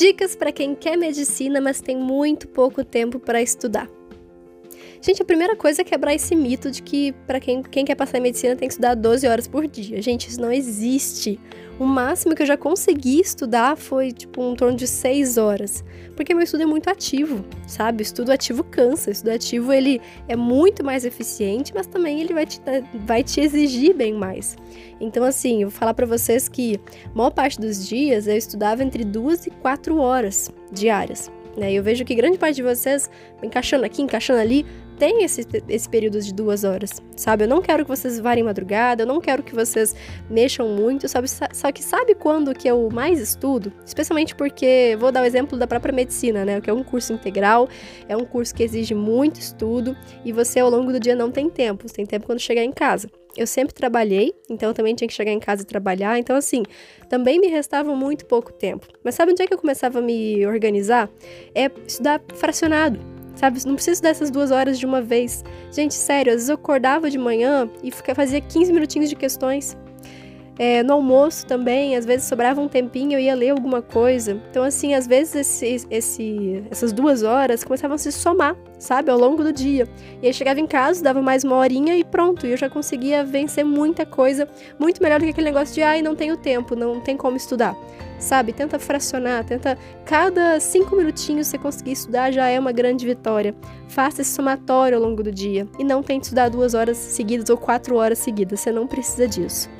Dicas para quem quer medicina, mas tem muito pouco tempo para estudar. Gente, a primeira coisa é quebrar esse mito de que para quem, quem quer passar em medicina tem que estudar 12 horas por dia. Gente, isso não existe. O máximo que eu já consegui estudar foi, tipo, um torno de 6 horas. Porque meu estudo é muito ativo, sabe? O estudo ativo cansa. O estudo ativo, ele é muito mais eficiente, mas também ele vai te, vai te exigir bem mais. Então, assim, eu vou falar para vocês que a maior parte dos dias eu estudava entre 2 e 4 horas diárias. Né? Eu vejo que grande parte de vocês, encaixando aqui, encaixando ali, tem esse, esse período de duas horas, sabe? Eu não quero que vocês varem madrugada, eu não quero que vocês mexam muito, sabe? Só que sabe quando que eu mais estudo? Especialmente porque, vou dar o exemplo da própria medicina, né? Que é um curso integral, é um curso que exige muito estudo e você ao longo do dia não tem tempo, você tem tempo quando chegar em casa. Eu sempre trabalhei, então eu também tinha que chegar em casa e trabalhar, então assim, também me restava muito pouco tempo. Mas sabe onde é que eu começava a me organizar? É estudar fracionado sabe? Não preciso dessas duas horas de uma vez. Gente, sério, às vezes eu acordava de manhã e fazia 15 minutinhos de questões. É, no almoço também, às vezes sobrava um tempinho, eu ia ler alguma coisa. Então, assim, às vezes esse, esse, essas duas horas começavam a se somar, sabe, ao longo do dia. E aí chegava em casa, dava mais uma horinha e pronto, e eu já conseguia vencer muita coisa, muito melhor do que aquele negócio de, ai, não tenho tempo, não tem como estudar. Sabe, tenta fracionar, tenta cada cinco minutinhos você conseguir estudar já é uma grande vitória. Faça esse somatório ao longo do dia e não tente estudar duas horas seguidas ou quatro horas seguidas, você não precisa disso.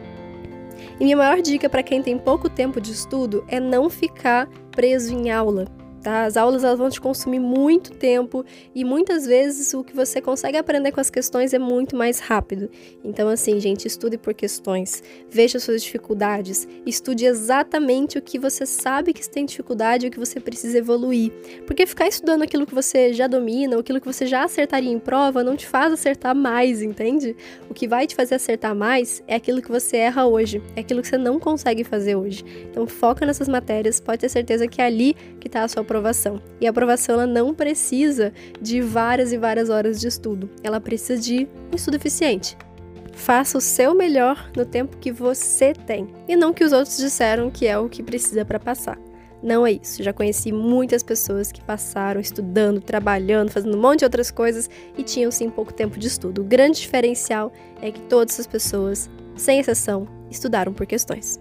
E minha maior dica para quem tem pouco tempo de estudo é não ficar preso em aula. Tá? As aulas elas vão te consumir muito tempo e muitas vezes o que você consegue aprender com as questões é muito mais rápido. Então, assim, gente, estude por questões, veja suas dificuldades, estude exatamente o que você sabe que tem dificuldade o que você precisa evoluir. Porque ficar estudando aquilo que você já domina, ou aquilo que você já acertaria em prova, não te faz acertar mais, entende? O que vai te fazer acertar mais é aquilo que você erra hoje, é aquilo que você não consegue fazer hoje. Então, foca nessas matérias, pode ter certeza que é ali que está a sua aprovação. E a aprovação ela não precisa de várias e várias horas de estudo, ela precisa de um estudo eficiente. Faça o seu melhor no tempo que você tem e não que os outros disseram que é o que precisa para passar. Não é isso. Já conheci muitas pessoas que passaram estudando, trabalhando, fazendo um monte de outras coisas e tinham sim pouco tempo de estudo. O grande diferencial é que todas essas pessoas, sem exceção, estudaram por questões.